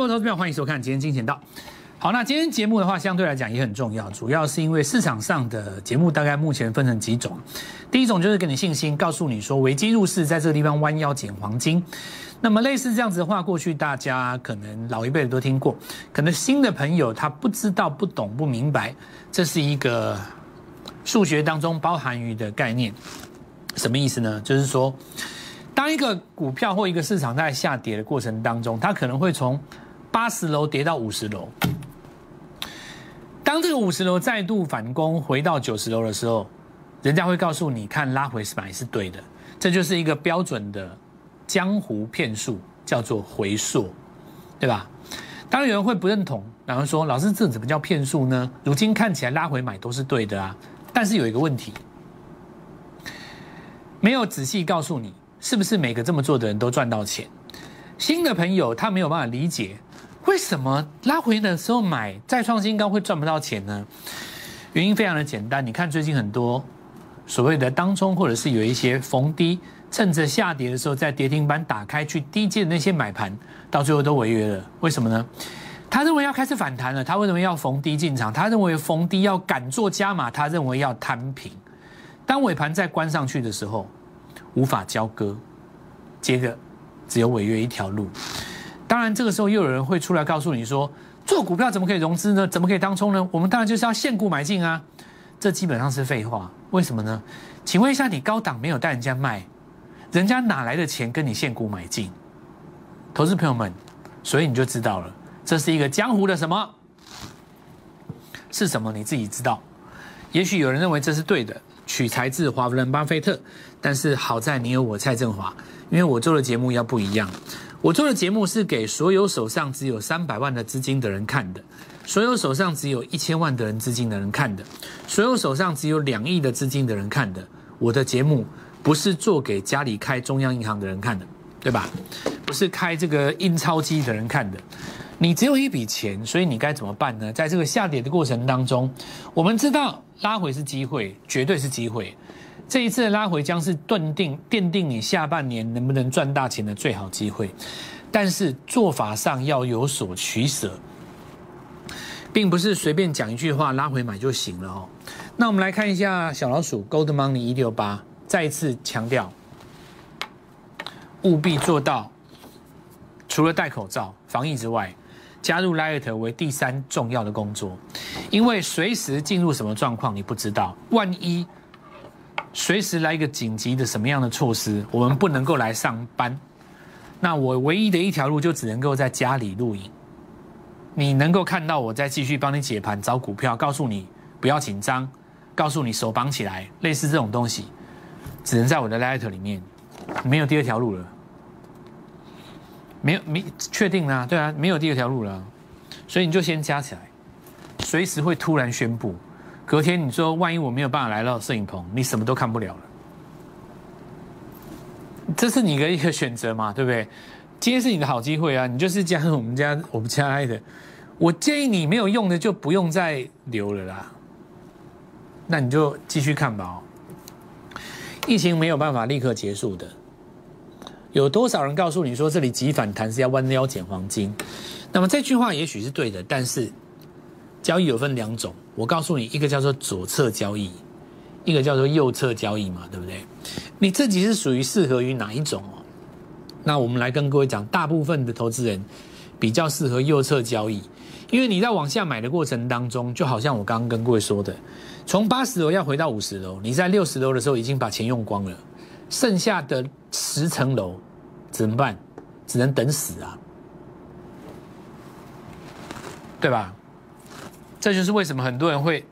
国投资票，欢迎收看今天金钱道。好，那今天节目的话，相对来讲也很重要，主要是因为市场上的节目大概目前分成几种。第一种就是给你信心，告诉你说危机入市，在这个地方弯腰捡黄金。那么类似这样子的话，过去大家可能老一辈的都听过，可能新的朋友他不知道、不懂、不明白，这是一个数学当中包含于的概念。什么意思呢？就是说，当一个股票或一个市场在下跌的过程当中，它可能会从八十楼跌到五十楼。当这个五十楼再度反攻回到九十楼的时候，人家会告诉你，看拉回买是对的，这就是一个标准的江湖骗术，叫做回溯，对吧？当然有人会不认同，然后说，老师这怎么叫骗术呢？如今看起来拉回买都是对的啊，但是有一个问题，没有仔细告诉你，是不是每个这么做的人都赚到钱？新的朋友他没有办法理解。为什么拉回的时候买再创新高会赚不到钱呢？原因非常的简单，你看最近很多所谓的当冲，或者是有一些逢低趁着下跌的时候在跌停板打开去低借的那些买盘，到最后都违约了。为什么呢？他认为要开始反弹了，他为什么要逢低进场？他认为逢低要敢做加码，他认为要摊平。当尾盘再关上去的时候，无法交割，接着只有违约一条路。当然，这个时候又有人会出来告诉你说，做股票怎么可以融资呢？怎么可以当冲呢？我们当然就是要现股买进啊！这基本上是废话。为什么呢？请问一下，你高档没有带人家卖，人家哪来的钱跟你现股买进？投资朋友们，所以你就知道了，这是一个江湖的什么？是什么？你自己知道。也许有人认为这是对的，取材自华伦巴菲特，但是好在你有我蔡振华，因为我做的节目要不一样。我做的节目是给所有手上只有三百万的资金的人看的，所有手上只有一千万的人资金的人看的，所有手上只有两亿的资金的人看的。我的节目不是做给家里开中央银行的人看的，对吧？不是开这个印钞机的人看的。你只有一笔钱，所以你该怎么办呢？在这个下跌的过程当中，我们知道拉回是机会，绝对是机会。这一次的拉回将是奠定奠定你下半年能不能赚大钱的最好机会，但是做法上要有所取舍，并不是随便讲一句话拉回买就行了哦。那我们来看一下小老鼠 Gold Money 一六八，再一次强调，务必做到除了戴口罩防疫之外，加入 Light 为第三重要的工作，因为随时进入什么状况你不知道，万一。随时来一个紧急的什么样的措施，我们不能够来上班，那我唯一的一条路就只能够在家里录影。你能够看到我在继续帮你解盘找股票，告诉你不要紧张，告诉你手绑起来，类似这种东西，只能在我的 Light 里面，没有第二条路了。没有，没确定啊？对啊，没有第二条路了，所以你就先加起来，随时会突然宣布。隔天你说，万一我没有办法来到摄影棚，你什么都看不了了。这是你的一个选择嘛，对不对？今天是你的好机会啊，你就是加我们家 我们家爱的。我建议你没有用的就不用再留了啦。那你就继续看吧。哦，疫情没有办法立刻结束的。有多少人告诉你说这里急反弹是要弯腰捡黄金？那么这句话也许是对的，但是。交易有分两种，我告诉你，一个叫做左侧交易，一个叫做右侧交易嘛，对不对？你自己是属于适合于哪一种哦？那我们来跟各位讲，大部分的投资人比较适合右侧交易，因为你在往下买的过程当中，就好像我刚刚跟各位说的，从八十楼要回到五十楼，你在六十楼的时候已经把钱用光了，剩下的十层楼怎么办？只能等死啊，对吧？这就是为什么很多人会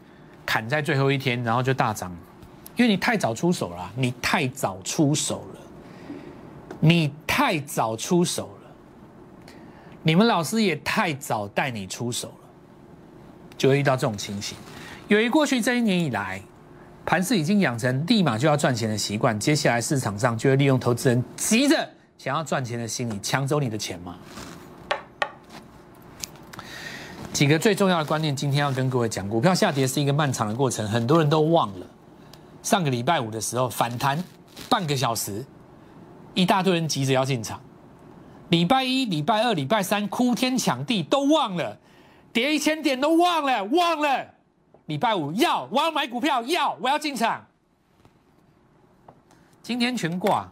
砍在最后一天，然后就大涨，因为你太早出手了，你太早出手了，你太早出手了，你们老师也太早带你出手了，就会遇到这种情形。由于过去这一年以来，盘市已经养成立马就要赚钱的习惯，接下来市场上就会利用投资人急着想要赚钱的心理，抢走你的钱嘛。几个最重要的观念，今天要跟各位讲。股票下跌是一个漫长的过程，很多人都忘了。上个礼拜五的时候反弹半个小时，一大堆人急着要进场，礼拜一、礼拜二、礼拜三哭天抢地都忘了，跌一千点都忘了，忘了。礼拜五要我要买股票，要我要进场。今天全挂，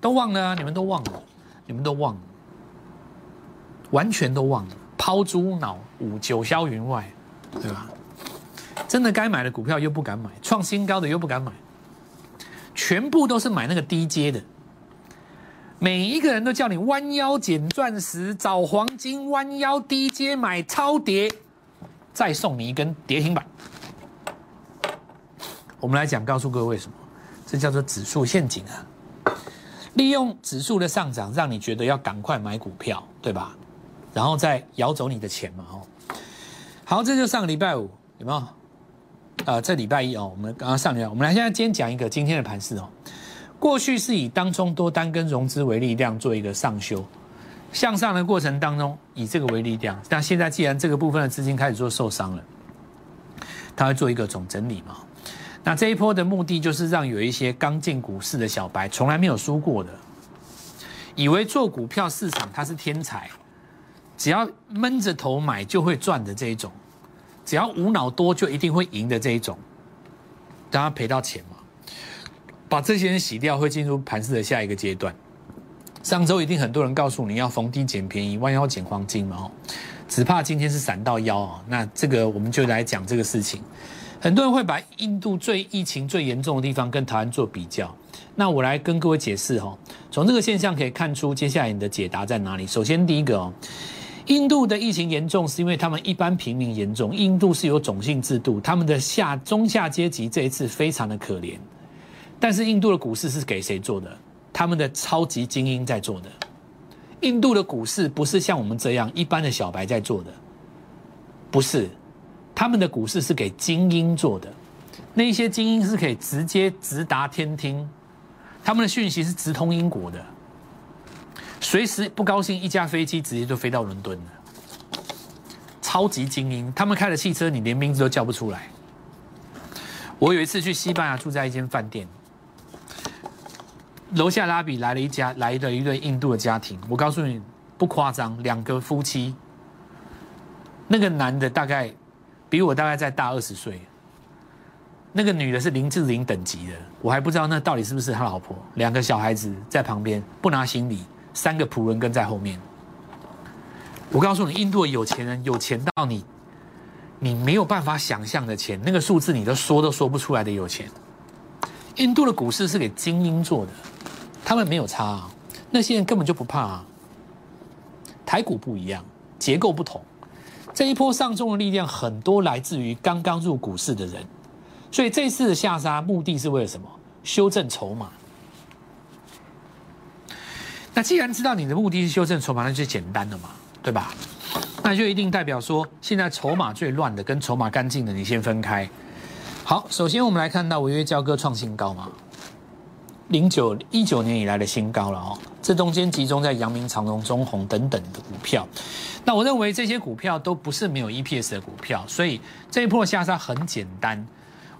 都忘了啊！你们都忘了，你们都忘了，完全都忘了，抛诸脑五，九霄云外，对吧？真的该买的股票又不敢买，创新高的又不敢买，全部都是买那个低阶的。每一个人都叫你弯腰捡钻石、找黄金，弯腰低阶买超跌，再送你一根跌停板。我们来讲，告诉各位什么？这叫做指数陷阱啊！利用指数的上涨，让你觉得要赶快买股票，对吧？然后再摇走你的钱嘛，哦。好，这就上个礼拜五有没有？呃，这礼拜一哦，我们刚刚上礼拜，我们来现在今天讲一个今天的盘势哦。过去是以当中多单跟融资为力量做一个上修向上的过程当中，以这个为力量。但现在既然这个部分的资金开始做受伤了，它会做一个总整理嘛？那这一波的目的就是让有一些刚进股市的小白，从来没有输过的，以为做股票市场它是天才，只要闷着头买就会赚的这一种，只要无脑多就一定会赢的这一种，让他赔到钱嘛？把这些人洗掉，会进入盘市的下一个阶段。上周一定很多人告诉你要逢低捡便宜，弯腰捡黄金嘛？哦，只怕今天是闪到腰啊！那这个我们就来讲这个事情。很多人会把印度最疫情最严重的地方跟台湾做比较，那我来跟各位解释哈。从这个现象可以看出，接下来你的解答在哪里？首先第一个哦，印度的疫情严重是因为他们一般平民严重，印度是有种姓制度，他们的下中下阶级这一次非常的可怜。但是印度的股市是给谁做的？他们的超级精英在做的。印度的股市不是像我们这样一般的小白在做的，不是，他们的股市是给精英做的。那些精英是可以直接直达天听，他们的讯息是直通英国的，随时不高兴一架飞机直接就飞到伦敦了。超级精英，他们开的汽车你连名字都叫不出来。我有一次去西班牙住在一间饭店。楼下拉比来了一家来了一对印度的家庭，我告诉你不夸张，两个夫妻，那个男的大概比我大概再大二十岁，那个女的是林志玲等级的，我还不知道那到底是不是他老婆。两个小孩子在旁边不拿行李，三个仆人跟在后面。我告诉你，印度有钱人有钱到你你没有办法想象的钱，那个数字你都说都说不出来的有钱。印度的股市是给精英做的。他们没有差，啊，那些人根本就不怕啊。台股不一样，结构不同，这一波上中的力量很多来自于刚刚入股市的人，所以这次的下杀目的是为了什么？修正筹码。那既然知道你的目的是修正筹码，那就简单了嘛，对吧？那就一定代表说，现在筹码最乱的跟筹码干净的，你先分开。好，首先我们来看到违约交割创新高嘛。零九一九年以来的新高了哦，这中间集中在阳明、长荣、中红等等的股票。那我认为这些股票都不是没有 EPS 的股票，所以这一波下杀很简单。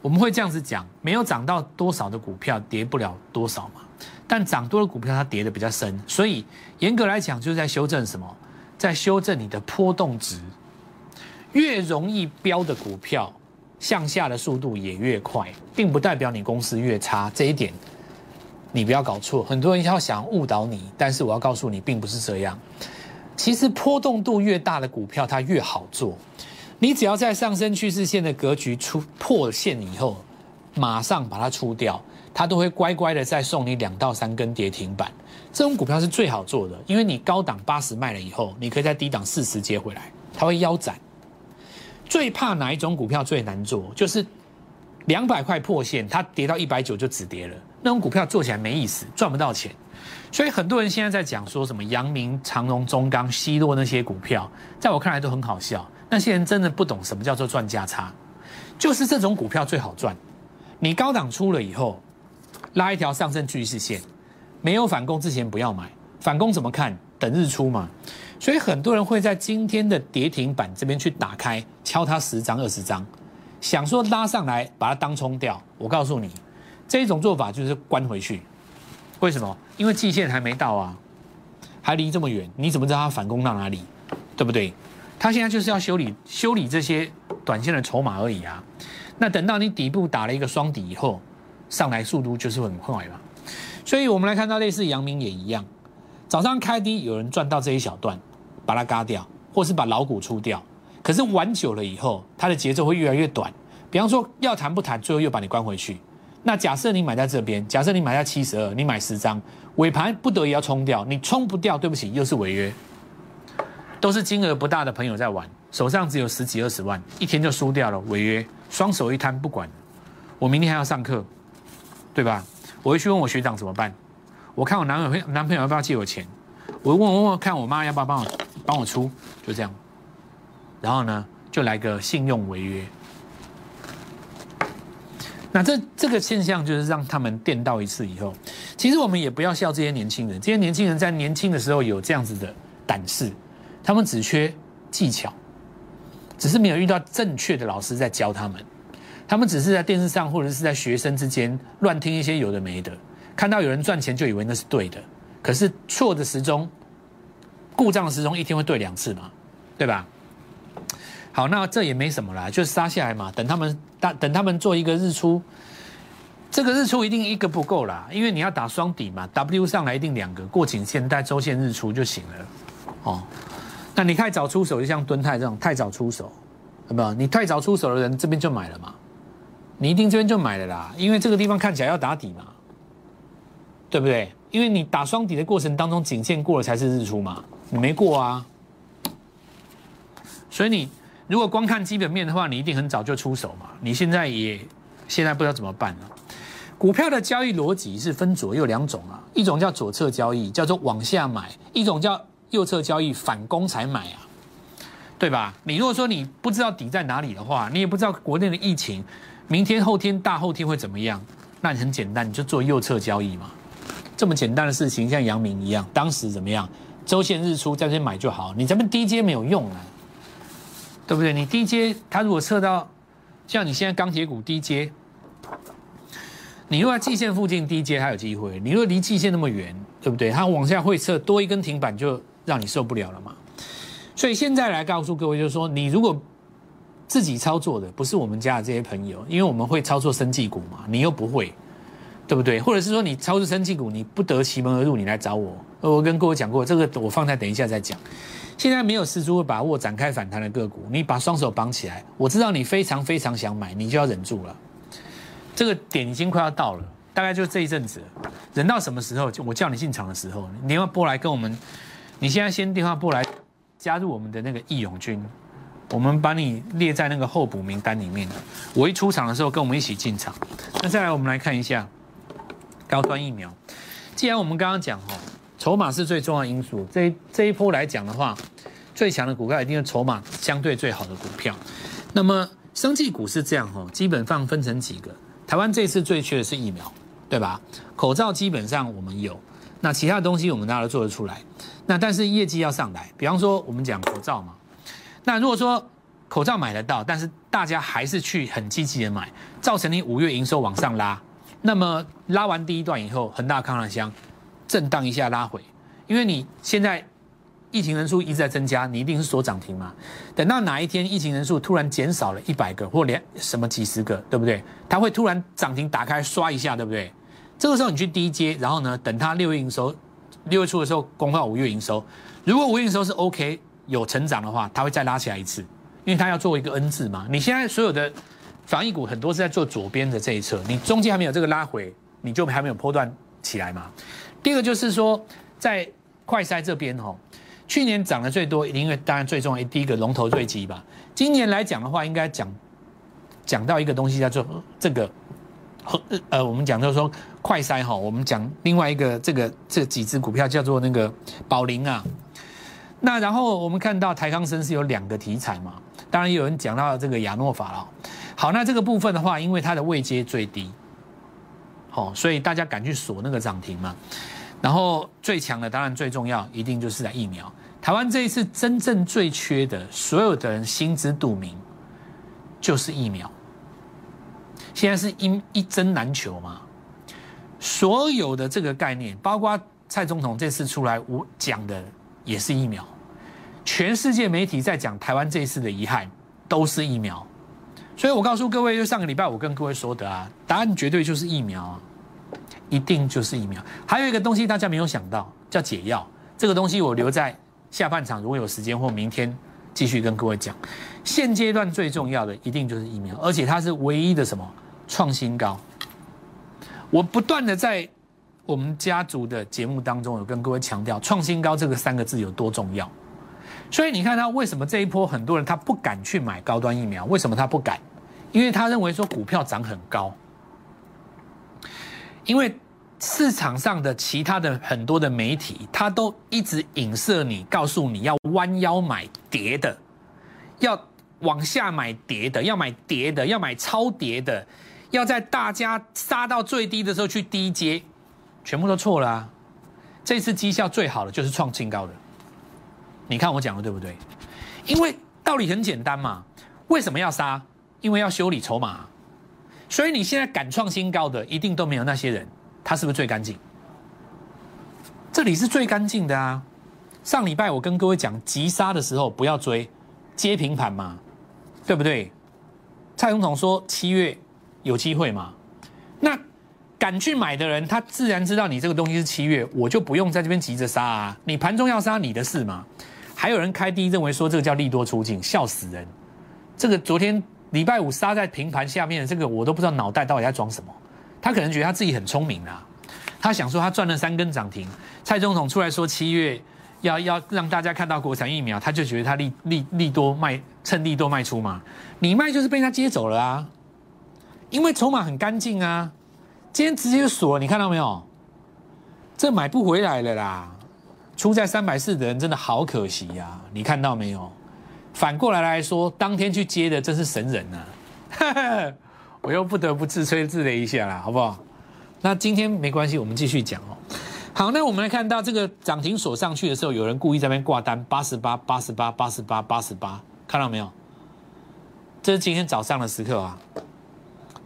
我们会这样子讲：没有涨到多少的股票跌不了多少嘛，但涨多的股票它跌的比较深，所以严格来讲就是在修正什么？在修正你的波动值。越容易飙的股票，向下的速度也越快，并不代表你公司越差。这一点。你不要搞错，很多人要想误导你，但是我要告诉你，并不是这样。其实波动度越大的股票，它越好做。你只要在上升趋势线的格局出破线以后，马上把它出掉，它都会乖乖的再送你两到三根跌停板。这种股票是最好做的，因为你高档八十卖了以后，你可以在低档四十接回来，它会腰斩。最怕哪一种股票最难做？就是两百块破线，它跌到一百九就止跌了。那种股票做起来没意思，赚不到钱，所以很多人现在在讲说什么阳明、长荣、中钢、西洛那些股票，在我看来都很好笑。那些人真的不懂什么叫做赚价差，就是这种股票最好赚。你高档出了以后，拉一条上升趋势线，没有反攻之前不要买，反攻怎么看？等日出嘛。所以很多人会在今天的跌停板这边去打开，敲它十张、二十张，想说拉上来把它当冲掉。我告诉你。这种做法就是关回去，为什么？因为季线还没到啊，还离这么远，你怎么知道它反攻到哪里？对不对？它现在就是要修理修理这些短线的筹码而已啊。那等到你底部打了一个双底以后，上来速度就是很快嘛。所以我们来看到类似阳明也一样，早上开低有人赚到这一小段，把它嘎掉，或是把老股出掉。可是玩久了以后，它的节奏会越来越短。比方说要谈不谈，最后又把你关回去。那假设你买在这边，假设你买在七十二，你买十张，尾盘不得已要冲掉，你冲不掉，对不起，又是违约。都是金额不大的朋友在玩，手上只有十几二十万，一天就输掉了，违约，双手一摊不管。我明天还要上课，对吧？我会去问我学长怎么办。我看我男朋友男朋友要不要借我钱，我问问看我妈要不要帮我帮我出，就这样。然后呢，就来个信用违约。那这这个现象就是让他们电到一次以后，其实我们也不要笑这些年轻人，这些年轻人在年轻的时候有这样子的胆识。他们只缺技巧，只是没有遇到正确的老师在教他们。他们只是在电视上或者是在学生之间乱听一些有的没的，看到有人赚钱就以为那是对的。可是错的时钟，故障的时钟一天会对两次嘛，对吧？好，那这也没什么啦，就是杀下来嘛。等他们等等他们做一个日出，这个日出一定一个不够啦，因为你要打双底嘛，W 上来一定两个过颈线带周线日出就行了，哦。那你太早出手，就像敦泰这种太早出手，有没有？你太早出手的人，这边就买了嘛？你一定这边就买了啦，因为这个地方看起来要打底嘛，对不对？因为你打双底的过程当中，颈线过了才是日出嘛，你没过啊。所以你如果光看基本面的话，你一定很早就出手嘛。你现在也现在不知道怎么办了。股票的交易逻辑是分左右两种啊，一种叫左侧交易，叫做往下买；一种叫右侧交易反攻才买啊，对吧？你如果说你不知道底在哪里的话，你也不知道国内的疫情，明天、后天、大后天会怎么样，那你很简单，你就做右侧交易嘛。这么简单的事情，像阳明一样，当时怎么样？周线日出在这买就好，你这么低阶没有用啊，对不对？你低阶，它如果测到像你现在钢铁股低阶，你如果在季线附近低阶还有机会，你如果离季线那么远，对不对？它往下会测多一根停板就。让你受不了了嘛？所以现在来告诉各位，就是说，你如果自己操作的不是我们家的这些朋友，因为我们会操作生技股嘛，你又不会，对不对？或者是说你操作生技股，你不得其门而入，你来找我。我跟各位讲过，这个我放在等一下再讲。现在没有十足的把握展开反弹的个股，你把双手绑起来，我知道你非常非常想买，你就要忍住了。这个点已经快要到了，大概就这一阵子，忍到什么时候？就我叫你进场的时候，你要拨来跟我们。你现在先电话拨来，加入我们的那个义勇军，我们把你列在那个候补名单里面。我一出场的时候，跟我们一起进场。那再来，我们来看一下高端疫苗。既然我们刚刚讲哈，筹码是最重要因素，这一这一波来讲的话，最强的股票一定是筹码相对最好的股票。那么生技股是这样哈，基本上分成几个。台湾这次最缺的是疫苗，对吧？口罩基本上我们有，那其他东西我们大家都做得出来。那但是业绩要上来，比方说我们讲口罩嘛，那如果说口罩买得到，但是大家还是去很积极的买，造成你五月营收往上拉，那么拉完第一段以后，恒大康乐香震荡一下拉回，因为你现在疫情人数一直在增加，你一定是锁涨停嘛。等到哪一天疫情人数突然减少了一百个或连什么几十个，对不对？它会突然涨停打开刷一下，对不对？这个时候你去低接，然后呢，等它六月营收。六月初的时候公告五月营收，如果五月营收是 OK 有成长的话，它会再拉起来一次，因为它要做一个 N 字嘛。你现在所有的防疫股很多是在做左边的这一侧，你中间还没有这个拉回，你就还没有波段起来嘛。第二个就是说，在快筛这边哈，去年涨得最多，因为当然最重要第一个龙头坠机吧。今年来讲的话，应该讲讲到一个东西叫做这个。呃，我们讲就是说快筛哈，我们讲另外一个这个这几只股票叫做那个宝林啊。那然后我们看到台康生是有两个题材嘛，当然有人讲到这个亚诺法了。好，那这个部分的话，因为它的位阶最低，好，所以大家敢去锁那个涨停嘛。然后最强的，当然最重要，一定就是在疫苗。台湾这一次真正最缺的，所有的人心知肚明，就是疫苗。现在是一一针难求嘛，所有的这个概念，包括蔡总统这次出来我讲的也是疫苗，全世界媒体在讲台湾这一次的遗憾都是疫苗，所以我告诉各位，就上个礼拜我跟各位说的啊，答案绝对就是疫苗啊，一定就是疫苗。还有一个东西大家没有想到，叫解药，这个东西我留在下半场，如果有时间或明天继续跟各位讲。现阶段最重要的一定就是疫苗，而且它是唯一的什么创新高。我不断的在我们家族的节目当中有跟各位强调“创新高”这个三个字有多重要。所以你看他为什么这一波很多人他不敢去买高端疫苗？为什么他不敢？因为他认为说股票涨很高，因为市场上的其他的很多的媒体，他都一直影射你，告诉你要弯腰买跌的，要。往下买跌的，要买跌的，要买超跌的，要在大家杀到最低的时候去低接，全部都错了！这次绩效最好的就是创新高的，你看我讲的对不对？因为道理很简单嘛，为什么要杀？因为要修理筹码，所以你现在敢创新高的，一定都没有那些人，他是不是最干净？这里是最干净的啊！上礼拜我跟各位讲，急杀的时候不要追，接平盘嘛。对不对？蔡总统说七月有机会嘛？那敢去买的人，他自然知道你这个东西是七月，我就不用在这边急着杀啊。你盘中要杀你的事嘛？还有人开低认为说这个叫利多出境，笑死人！这个昨天礼拜五杀在平盘下面这个，我都不知道脑袋到底在装什么。他可能觉得他自己很聪明啊，他想说他赚了三根涨停，蔡总统出来说七月。要要让大家看到国产疫苗，他就觉得他利利利多卖，趁利多卖出嘛。你卖就是被他接走了啊，因为筹码很干净啊。今天直接锁，你看到没有？这买不回来了啦。出在三百四的人真的好可惜呀，你看到没有？反过来来说，当天去接的真是神人呐。我又不得不自吹自擂一下啦，好不好？那今天没关系，我们继续讲哦。好，那我们来看到这个涨停锁上去的时候，有人故意在那边挂单，八十八、八十八、八十八、八十八，看到没有？这是今天早上的时刻啊，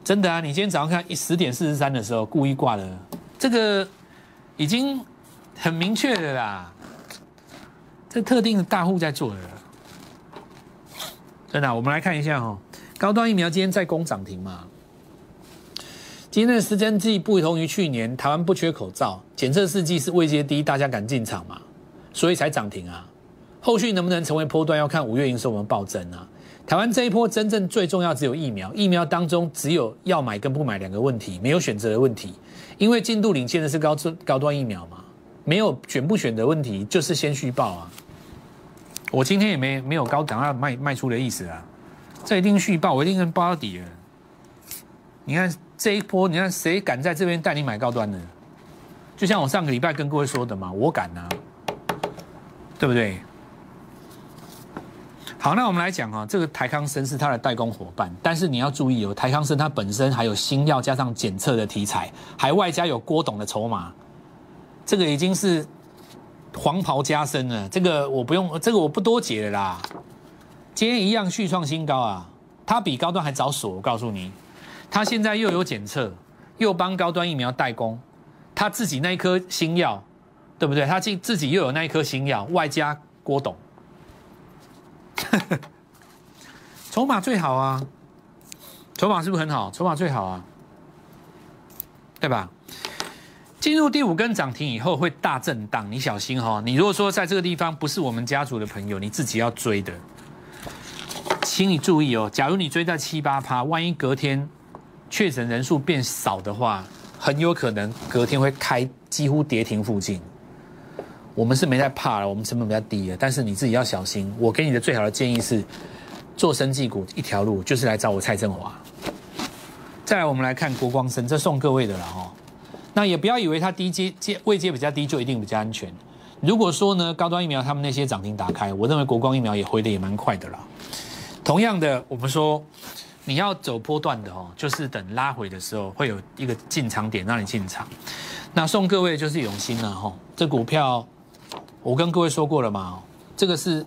真的啊！你今天早上看一十点四十三的时候故意挂的，这个已经很明确的啦，这特定的大户在做的，真的。我们来看一下哈，高端疫苗今天在攻涨停嘛？今天的时间计不同于去年，台湾不缺口罩，检测试剂是位阶低，大家敢进场嘛？所以才涨停啊。后续能不能成为波段，要看五月营收我们暴增啊。台湾这一波真正最重要只有疫苗，疫苗当中只有要买跟不买两个问题，没有选择的问题。因为进度领先的是高高端疫苗嘛，没有选不选的问题，就是先续报啊。我今天也没没有高档要卖卖出的意思啊，这一定续报，我一定能报到底了。你看。这一波，你看谁敢在这边带你买高端的？就像我上个礼拜跟各位说的嘛，我敢啊，对不对？好，那我们来讲啊，这个台康生是它的代工伙伴，但是你要注意哦，台康生它本身还有新药加上检测的题材，还外加有郭董的筹码，这个已经是黄袍加身了。这个我不用，这个我不多解了啦。今天一样续创新高啊，它比高端还早锁，我告诉你。它现在又有检测，又帮高端疫苗代工，它自己那一颗新药，对不对？它自自己又有那一颗新药，外加郭董，筹码最好啊！筹码是不是很好？筹码最好啊，对吧？进入第五根涨停以后会大震荡，你小心哈！你如果说在这个地方不是我们家族的朋友，你自己要追的，请你注意哦。假如你追在七八趴，万一隔天。确诊人数变少的话，很有可能隔天会开几乎跌停附近。我们是没在怕了，我们成本比较低的，但是你自己要小心。我给你的最好的建议是，做生技股一条路就是来找我蔡振华。再来，我们来看国光生，这送各位的了哦。那也不要以为它低阶阶位阶比较低就一定比较安全。如果说呢，高端疫苗他们那些涨停打开，我认为国光疫苗也回的也蛮快的啦。同样的，我们说。你要走波段的哦，就是等拉回的时候会有一个进场点让你进场。那送各位就是永兴了哈，这股票我跟各位说过了嘛，这个是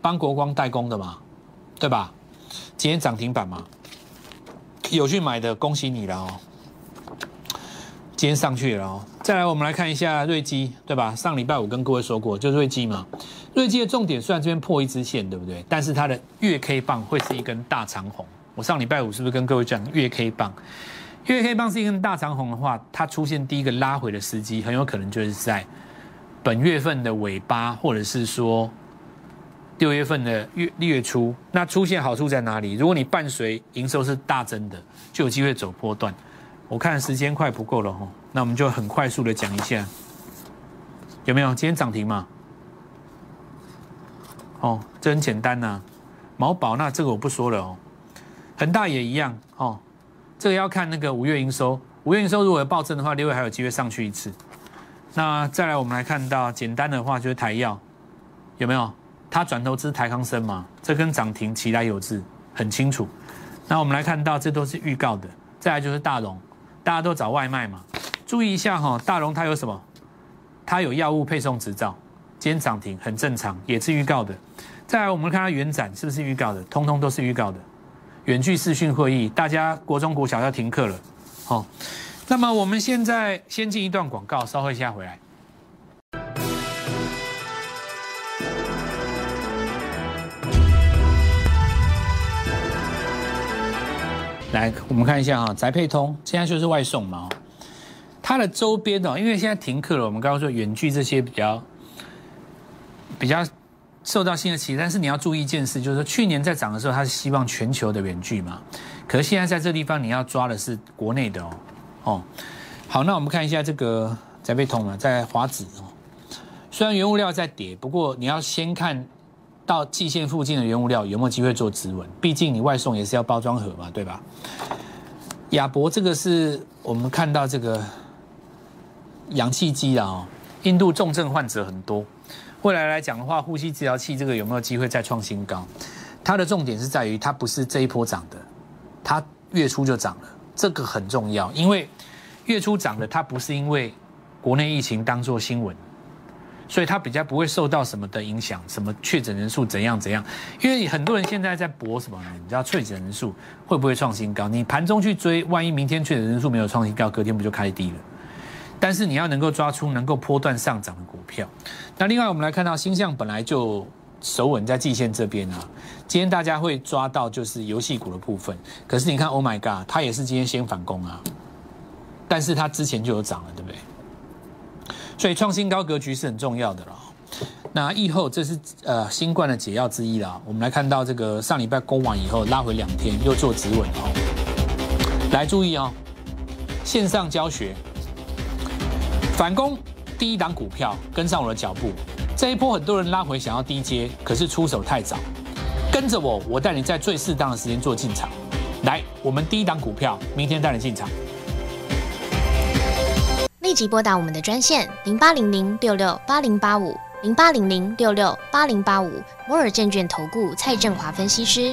帮国光代工的嘛，对吧？今天涨停板嘛，有去买的恭喜你了哦。今天上去了哦。再来，我们来看一下瑞基，对吧？上礼拜五跟各位说过，就瑞基嘛。瑞基的重点虽然这边破一支线，对不对？但是它的月 K 棒会是一根大长红。我上礼拜五是不是跟各位讲月 K 棒？月 K 棒是一根大长红的话，它出现第一个拉回的时机，很有可能就是在本月份的尾巴，或者是说六月份的月月初。那出现好处在哪里？如果你伴随营收是大增的，就有机会走波段。我看时间快不够了哈，那我们就很快速的讲一下，有没有？今天涨停嘛？哦，这很简单呐。毛宝那这个我不说了哦。恒大也一样哦，这个要看那个五月营收，五月营收如果有暴增的话，六月还有机会上去一次。那再来我们来看到简单的话就是台药，有没有？它转投资台康生嘛，这跟涨停其来有致，很清楚。那我们来看到这都是预告的，再来就是大荣，大家都找外卖嘛，注意一下哈，大荣它有什么？它有药物配送执照，今天涨停很正常，也是预告的。再来我们看它原展是不是预告的？通通都是预告的。远距视讯会议，大家国中国小要停课了，好，那么我们现在先进一段广告，稍后一下回来。来，我们看一下哈，宅配通现在就是外送嘛，它的周边哦，因为现在停课了，我们刚刚说远距这些比较比较。受到新的期待，但是你要注意一件事，就是说去年在涨的时候，它是希望全球的远距嘛，可是现在在这地方你要抓的是国内的哦，哦，好，那我们看一下这个在被通了，在华子哦，虽然原物料在跌，不过你要先看到季线附近的原物料有没有机会做止稳，毕竟你外送也是要包装盒嘛，对吧？亚博这个是我们看到这个氧气机啊，印度重症患者很多。未来来讲的话，呼吸治疗器这个有没有机会再创新高？它的重点是在于它不是这一波涨的，它月初就涨了，这个很重要。因为月初涨的，它不是因为国内疫情当做新闻，所以它比较不会受到什么的影响，什么确诊人数怎样怎样。因为很多人现在在博什么呢？你知道确诊人数会不会创新高？你盘中去追，万一明天确诊人数没有创新高，隔天不就开低了？但是你要能够抓出能够波段上涨的股票。那另外我们来看到星象本来就守稳在季线这边啊，今天大家会抓到就是游戏股的部分。可是你看，Oh my God，它也是今天先反攻啊，但是它之前就有涨了，对不对？所以创新高格局是很重要的了。那疫后这是呃新冠的解药之一啦。我们来看到这个上礼拜攻完以后拉回两天，又做止稳哦。来注意哦，线上教学。反攻第一档股票，跟上我的脚步。这一波很多人拉回想要低接，可是出手太早。跟着我，我带你在最适当的时间做进场。来，我们第一档股票，明天带你进场。立即拨打我们的专线零八零零六六八零八五零八零零六六八零八五摩尔证券投顾蔡振华分析师。